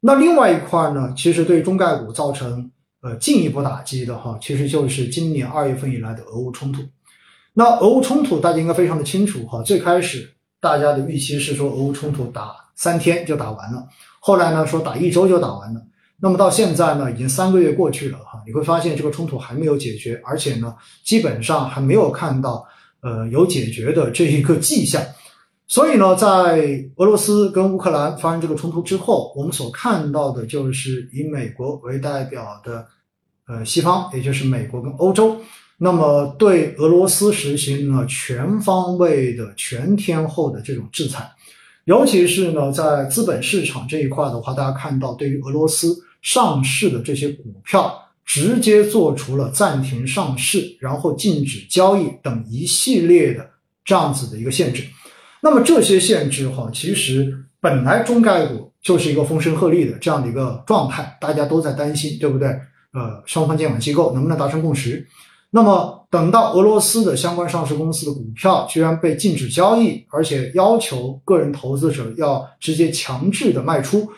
那另外一块呢，其实对中概股造成呃进一步打击的哈，其实就是今年二月份以来的俄乌冲突。那俄乌冲突大家应该非常的清楚哈，最开始大家的预期是说俄乌冲突打三天就打完了，后来呢说打一周就打完了。那么到现在呢，已经三个月过去了哈，你会发现这个冲突还没有解决，而且呢，基本上还没有看到呃有解决的这一个迹象。所以呢，在俄罗斯跟乌克兰发生这个冲突之后，我们所看到的就是以美国为代表的呃西方，也就是美国跟欧洲。那么对俄罗斯实行了全方位的全天候的这种制裁，尤其是呢在资本市场这一块的话，大家看到对于俄罗斯上市的这些股票，直接做出了暂停上市，然后禁止交易等一系列的这样子的一个限制。那么这些限制哈，其实本来中概股就是一个风声鹤唳的这样的一个状态，大家都在担心，对不对？呃，双方监管机构能不能达成共识？那么，等到俄罗斯的相关上市公司的股票居然被禁止交易，而且要求个人投资者要直接强制的卖出，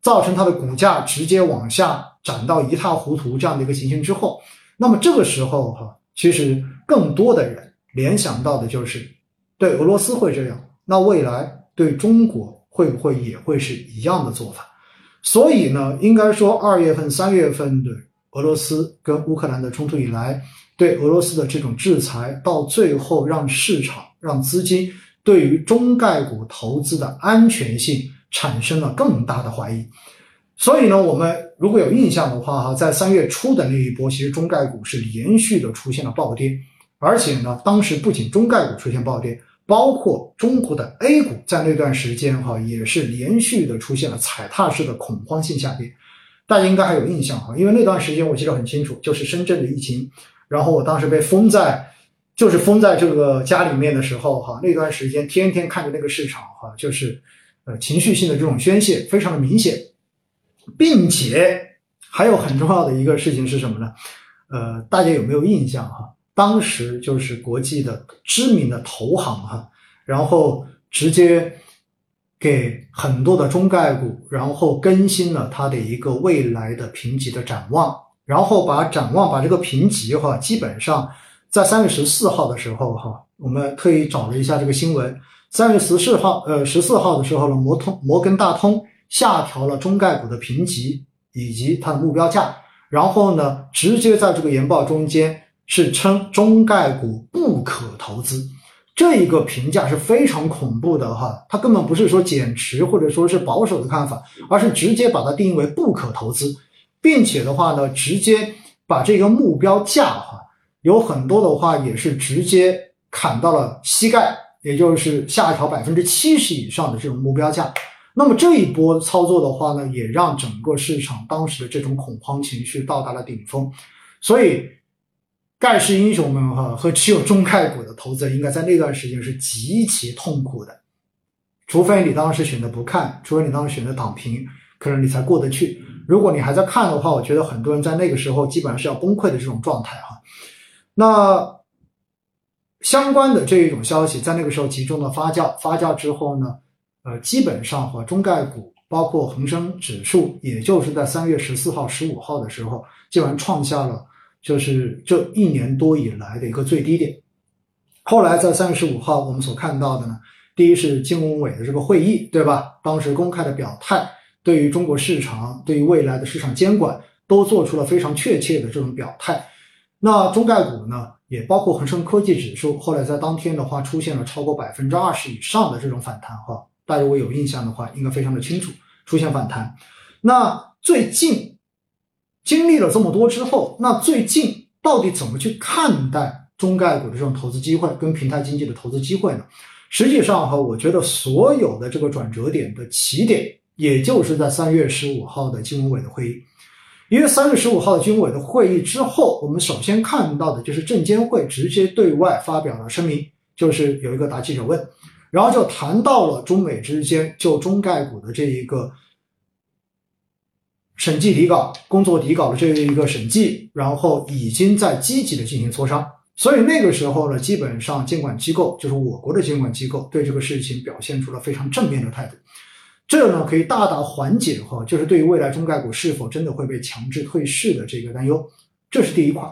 造成它的股价直接往下涨到一塌糊涂这样的一个情形之后，那么这个时候哈，其实更多的人联想到的就是对俄罗斯会这样，那未来对中国会不会也会是一样的做法？所以呢，应该说二月份、三月份的。俄罗斯跟乌克兰的冲突以来，对俄罗斯的这种制裁，到最后让市场、让资金对于中概股投资的安全性产生了更大的怀疑。所以呢，我们如果有印象的话，哈，在三月初的那一波，其实中概股是连续的出现了暴跌，而且呢，当时不仅中概股出现暴跌，包括中国的 A 股在那段时间哈，也是连续的出现了踩踏式的恐慌性下跌。大家应该还有印象哈，因为那段时间我记得很清楚，就是深圳的疫情，然后我当时被封在，就是封在这个家里面的时候哈，那段时间天天看着那个市场哈，就是呃情绪性的这种宣泄非常的明显，并且还有很重要的一个事情是什么呢？呃，大家有没有印象哈？当时就是国际的知名的投行哈，然后直接。给很多的中概股，然后更新了它的一个未来的评级的展望，然后把展望把这个评级哈，基本上在三月十四号的时候哈，我们特意找了一下这个新闻，三月十四号呃十四号的时候呢，摩通摩根大通下调了中概股的评级以及它的目标价，然后呢，直接在这个研报中间是称中概股不可投资。这一个评价是非常恐怖的哈，它根本不是说减持或者说是保守的看法，而是直接把它定义为不可投资，并且的话呢，直接把这个目标价哈，有很多的话也是直接砍到了膝盖，也就是下调百分之七十以上的这种目标价。那么这一波操作的话呢，也让整个市场当时的这种恐慌情绪到达了顶峰，所以。盖世英雄们哈和持有中概股的投资人，应该在那段时间是极其痛苦的，除非你当时选择不看，除非你当时选择躺平，可能你才过得去。如果你还在看的话，我觉得很多人在那个时候基本上是要崩溃的这种状态哈。那相关的这一种消息在那个时候集中的发酵，发酵之后呢，呃，基本上和中概股包括恒生指数，也就是在三月十四号、十五号的时候，基本上创下了。就是这一年多以来的一个最低点。后来在三月十五号，我们所看到的呢，第一是金融委的这个会议，对吧？当时公开的表态，对于中国市场，对于未来的市场监管，都做出了非常确切的这种表态。那中概股呢，也包括恒生科技指数，后来在当天的话，出现了超过百分之二十以上的这种反弹。哈，大家如果有印象的话，应该非常的清楚，出现反弹。那最近。经历了这么多之后，那最近到底怎么去看待中概股的这种投资机会跟平台经济的投资机会呢？实际上哈，我觉得所有的这个转折点的起点，也就是在三月十五号的金融委的会议。因为三月十五号的金融委的会议之后，我们首先看到的就是证监会直接对外发表了声明，就是有一个答记者问，然后就谈到了中美之间就中概股的这一个。审计底稿工作底稿的这一个审计，然后已经在积极的进行磋商，所以那个时候呢，基本上监管机构就是我国的监管机构对这个事情表现出了非常正面的态度。这呢可以大大缓解哈，就是对于未来中概股是否真的会被强制退市的这个担忧。这是第一块。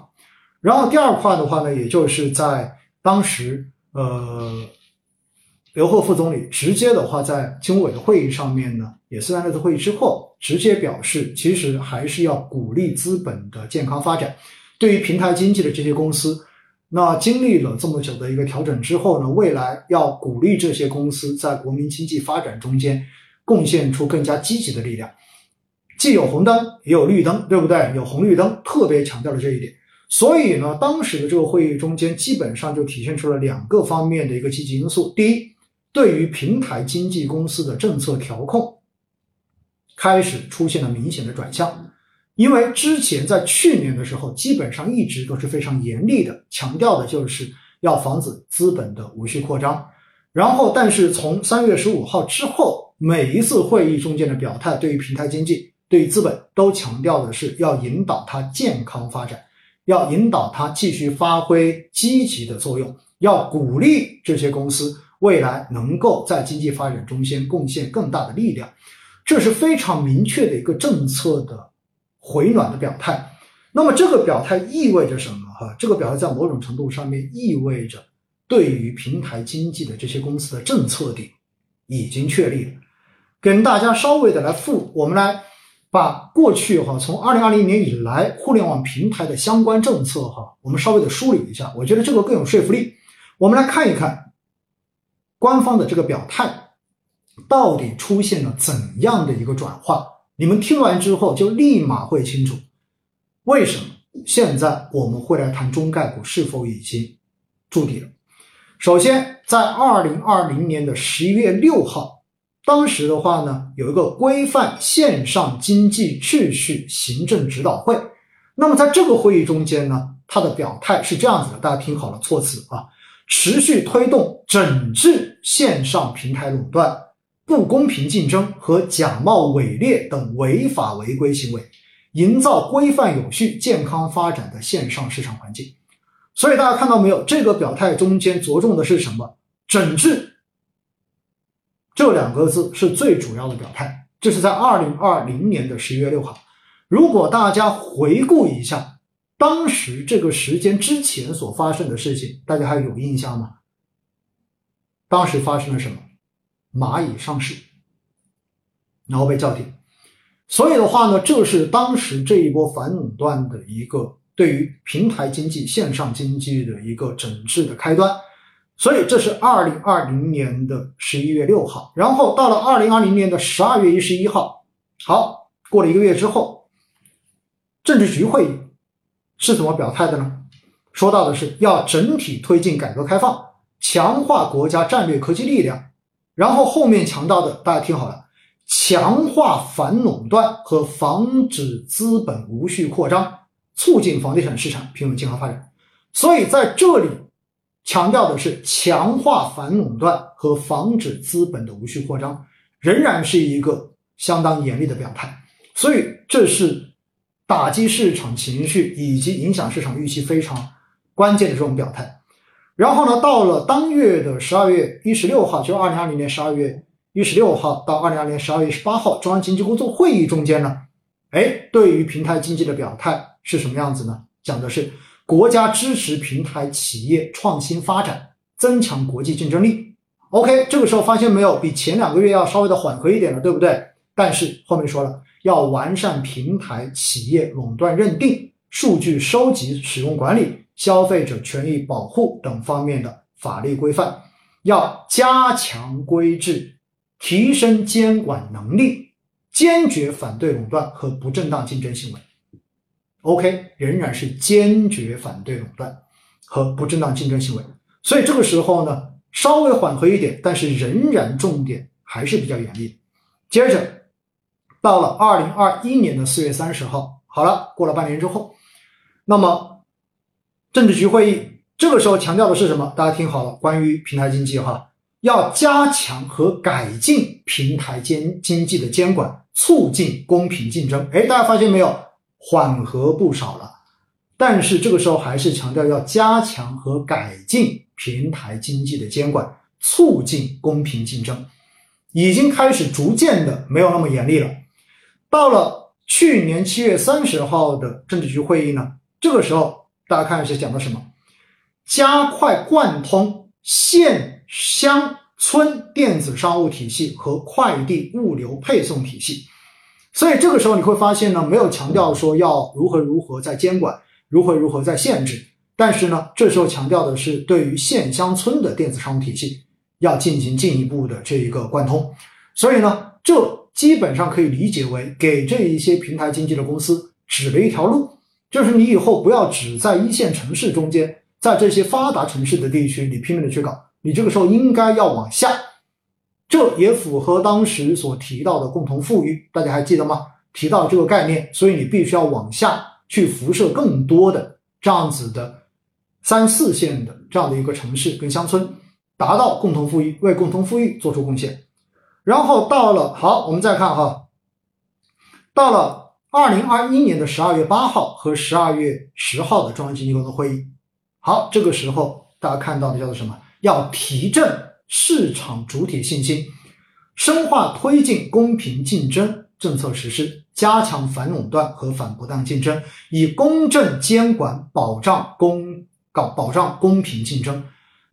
然后第二块的话呢，也就是在当时呃。刘鹤副总理直接的话，在经委的会议上面呢，也是在那次会议之后，直接表示，其实还是要鼓励资本的健康发展。对于平台经济的这些公司，那经历了这么久的一个调整之后呢，未来要鼓励这些公司在国民经济发展中间贡献出更加积极的力量。既有红灯，也有绿灯，对不对？有红绿灯，特别强调了这一点。所以呢，当时的这个会议中间，基本上就体现出了两个方面的一个积极因素。第一，对于平台经纪公司的政策调控，开始出现了明显的转向，因为之前在去年的时候，基本上一直都是非常严厉的，强调的就是要防止资本的无序扩张。然后，但是从三月十五号之后，每一次会议中间的表态，对于平台经济、对于资本，都强调的是要引导它健康发展，要引导它继续发挥积极的作用，要鼓励这些公司。未来能够在经济发展中间贡献更大的力量，这是非常明确的一个政策的回暖的表态。那么这个表态意味着什么？哈，这个表态在某种程度上面意味着，对于平台经济的这些公司的政策点已经确立了。跟大家稍微的来复，我们来把过去哈从二零二零年以来互联网平台的相关政策哈，我们稍微的梳理一下，我觉得这个更有说服力。我们来看一看。官方的这个表态到底出现了怎样的一个转化？你们听完之后就立马会清楚为什么现在我们会来谈中概股是否已经筑底了。首先，在二零二零年的十一月六号，当时的话呢，有一个规范线上经济秩序行政指导会。那么在这个会议中间呢，他的表态是这样子的，大家听好了措辞啊。持续推动整治线上平台垄断、不公平竞争和假冒伪劣等违法违规行为，营造规范有序、健康发展的线上市场环境。所以大家看到没有？这个表态中间着重的是什么？整治这两个字是最主要的表态。这是在二零二零年的十一月六号。如果大家回顾一下。当时这个时间之前所发生的事情，大家还有印象吗？当时发生了什么？蚂蚁上市，然后被叫停。所以的话呢，这是当时这一波反垄断的一个对于平台经济、线上经济的一个整治的开端。所以这是二零二零年的十一月六号，然后到了二零二零年的十二月一十一号，好，过了一个月之后，政治局会议。是怎么表态的呢？说到的是要整体推进改革开放，强化国家战略科技力量，然后后面强调的，大家听好了，强化反垄断和防止资本无序扩张，促进房地产市场平稳健康发展。所以在这里强调的是强化反垄断和防止资本的无序扩张，仍然是一个相当严厉的表态。所以这是。打击市场情绪以及影响市场预期非常关键的这种表态，然后呢，到了当月的十二月一十六号，就二零二零年十二月一十六号到二零二零年十二月十八号，中央经济工作会议中间呢，哎，对于平台经济的表态是什么样子呢？讲的是国家支持平台企业创新发展，增强国际竞争力。OK，这个时候发现没有，比前两个月要稍微的缓和一点了，对不对？但是后面说了。要完善平台企业垄断认定、数据收集使用管理、消费者权益保护等方面的法律规范，要加强规制，提升监管能力，坚决反对垄断和不正当竞争行为。OK，仍然是坚决反对垄断和不正当竞争行为。所以这个时候呢，稍微缓和一点，但是仍然重点还是比较严厉。接着。到了二零二一年的四月三十号，好了，过了半年之后，那么政治局会议这个时候强调的是什么？大家听好了，关于平台经济哈，要加强和改进平台监经济的监管，促进公平竞争。哎，大家发现没有，缓和不少了。但是这个时候还是强调要加强和改进平台经济的监管，促进公平竞争。已经开始逐渐的没有那么严厉了。到了去年七月三十号的政治局会议呢，这个时候大家看是讲的什么？加快贯通县乡村电子商务体系和快递物流配送体系。所以这个时候你会发现呢，没有强调说要如何如何在监管，如何如何在限制，但是呢，这时候强调的是对于县乡村的电子商务体系要进行进一步的这一个贯通。所以呢，这基本上可以理解为给这一些平台经济的公司指了一条路，就是你以后不要只在一线城市中间，在这些发达城市的地区你拼命的去搞，你这个时候应该要往下。这也符合当时所提到的共同富裕，大家还记得吗？提到这个概念，所以你必须要往下去辐射更多的这样子的三四线的这样的一个城市跟乡村，达到共同富裕，为共同富裕做出贡献。然后到了好，我们再看哈，到了二零二一年的十二月八号和十二月十号的中央经济工作会议，好，这个时候大家看到的叫做什么？要提振。市场主体信心，深化推进公平竞争政策实施，加强反垄断和反不当竞争，以公正监管保障公搞保障公平竞争。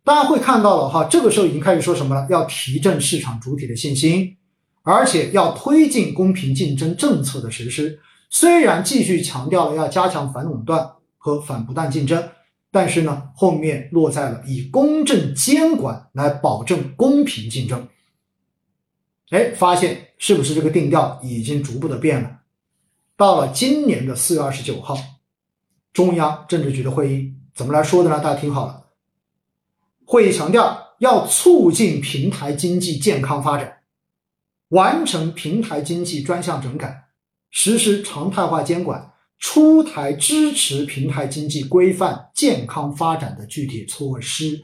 大家会看到了哈，这个时候已经开始说什么了？要提振市场主体的信心，而且要推进公平竞争政策的实施。虽然继续强调了要加强反垄断和反不当竞争。但是呢，后面落在了以公正监管来保证公平竞争。哎，发现是不是这个定调已经逐步的变了？到了今年的四月二十九号，中央政治局的会议怎么来说的呢？大家听好了，会议强调要促进平台经济健康发展，完成平台经济专项整改，实施常态化监管。出台支持平台经济规范健康发展的具体措施，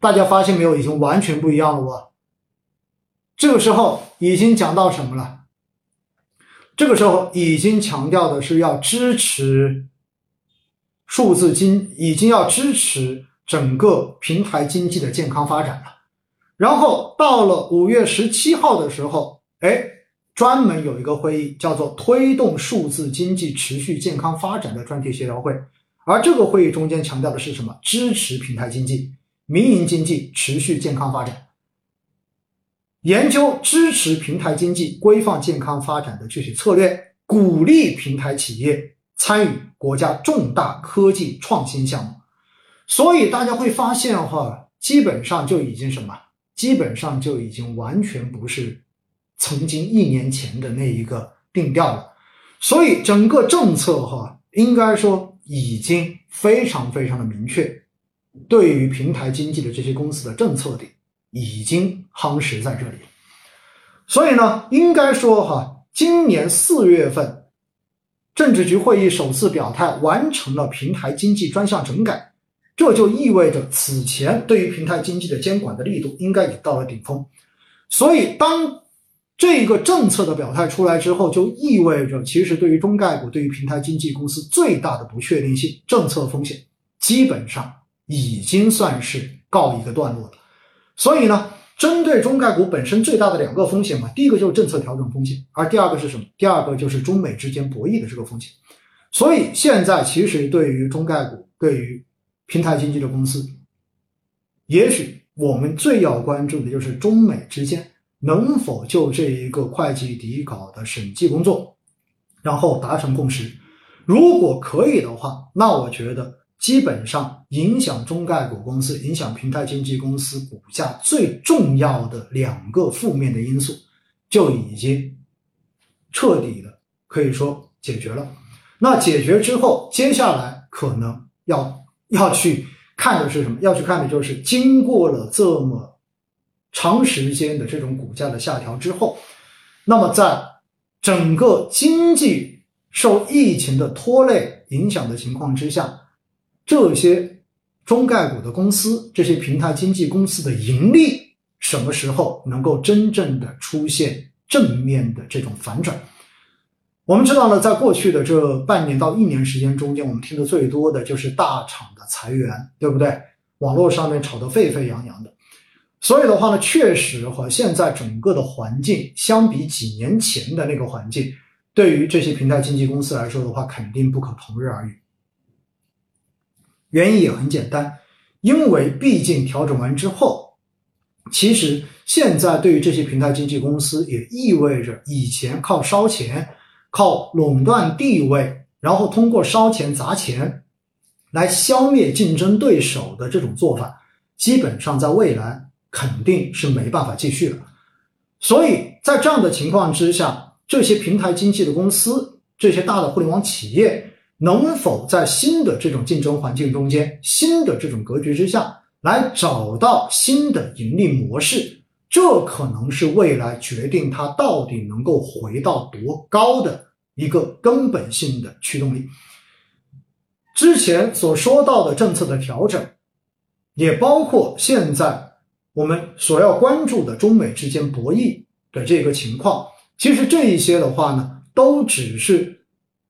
大家发现没有？已经完全不一样了哦。这个时候已经讲到什么了？这个时候已经强调的是要支持数字经，已经要支持整个平台经济的健康发展了。然后到了五月十七号的时候，哎。专门有一个会议，叫做“推动数字经济持续健康发展”的专题协调会，而这个会议中间强调的是什么？支持平台经济、民营经济持续健康发展，研究支持平台经济规范健康发展的具体策略，鼓励平台企业参与国家重大科技创新项目。所以大家会发现哈，基本上就已经什么？基本上就已经完全不是。曾经一年前的那一个定调了，所以整个政策哈，应该说已经非常非常的明确，对于平台经济的这些公司的政策的已经夯实在这里。所以呢，应该说哈，今年四月份，政治局会议首次表态完成了平台经济专项整改，这就意味着此前对于平台经济的监管的力度应该已到了顶峰。所以当这个政策的表态出来之后，就意味着其实对于中概股、对于平台经纪公司最大的不确定性、政策风险，基本上已经算是告一个段落了。所以呢，针对中概股本身最大的两个风险嘛，第一个就是政策调整风险，而第二个是什么？第二个就是中美之间博弈的这个风险。所以现在其实对于中概股、对于平台经济的公司，也许我们最要关注的就是中美之间。能否就这一个会计底稿的审计工作，然后达成共识？如果可以的话，那我觉得基本上影响中概股公司、影响平台经纪公司股价最重要的两个负面的因素就已经彻底的可以说解决了。那解决之后，接下来可能要要去看的是什么？要去看的就是经过了这么。长时间的这种股价的下调之后，那么在整个经济受疫情的拖累影响的情况之下，这些中概股的公司、这些平台经纪公司的盈利什么时候能够真正的出现正面的这种反转？我们知道呢，在过去的这半年到一年时间中间，我们听的最多的就是大厂的裁员，对不对？网络上面炒得沸沸扬扬的。所以的话呢，确实和现在整个的环境相比几年前的那个环境，对于这些平台经纪公司来说的话，肯定不可同日而语。原因也很简单，因为毕竟调整完之后，其实现在对于这些平台经纪公司也意味着以前靠烧钱、靠垄断地位，然后通过烧钱砸钱来消灭竞争对手的这种做法，基本上在未来。肯定是没办法继续了，所以在这样的情况之下，这些平台经济的公司，这些大的互联网企业，能否在新的这种竞争环境中间、新的这种格局之下来找到新的盈利模式，这可能是未来决定它到底能够回到多高的一个根本性的驱动力。之前所说到的政策的调整，也包括现在。我们所要关注的中美之间博弈的这个情况，其实这一些的话呢，都只是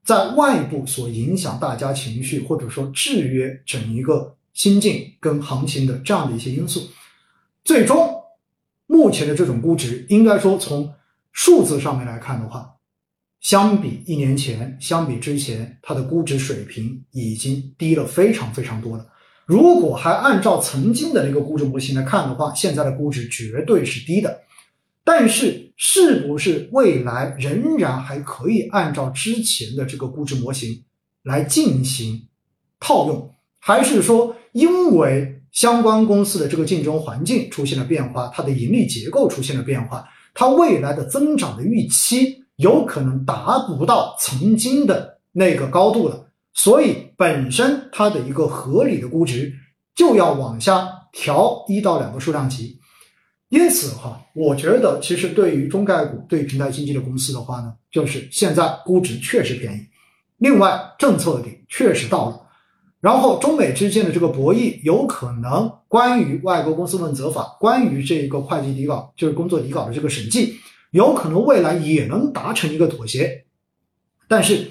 在外部所影响大家情绪，或者说制约整一个心境跟行情的这样的一些因素。最终，目前的这种估值，应该说从数字上面来看的话，相比一年前，相比之前，它的估值水平已经低了非常非常多了。如果还按照曾经的那个估值模型来看的话，现在的估值绝对是低的。但是，是不是未来仍然还可以按照之前的这个估值模型来进行套用？还是说，因为相关公司的这个竞争环境出现了变化，它的盈利结构出现了变化，它未来的增长的预期有可能达不到曾经的那个高度了？所以本身它的一个合理的估值就要往下调一到两个数量级，因此哈，我觉得其实对于中概股、对平台经济的公司的话呢，就是现在估值确实便宜，另外政策点确实到了，然后中美之间的这个博弈有可能关于外国公司问责法、关于这个会计底稿就是工作底稿的这个审计，有可能未来也能达成一个妥协，但是。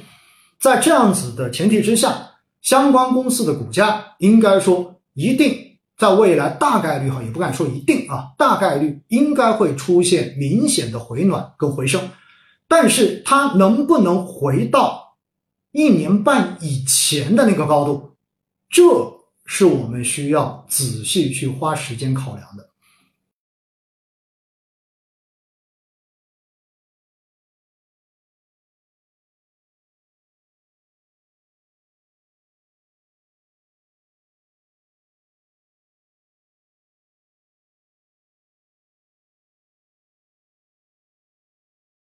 在这样子的前提之下，相关公司的股价应该说一定在未来大概率哈，也不敢说一定啊，大概率应该会出现明显的回暖跟回升，但是它能不能回到一年半以前的那个高度，这是我们需要仔细去花时间考量的。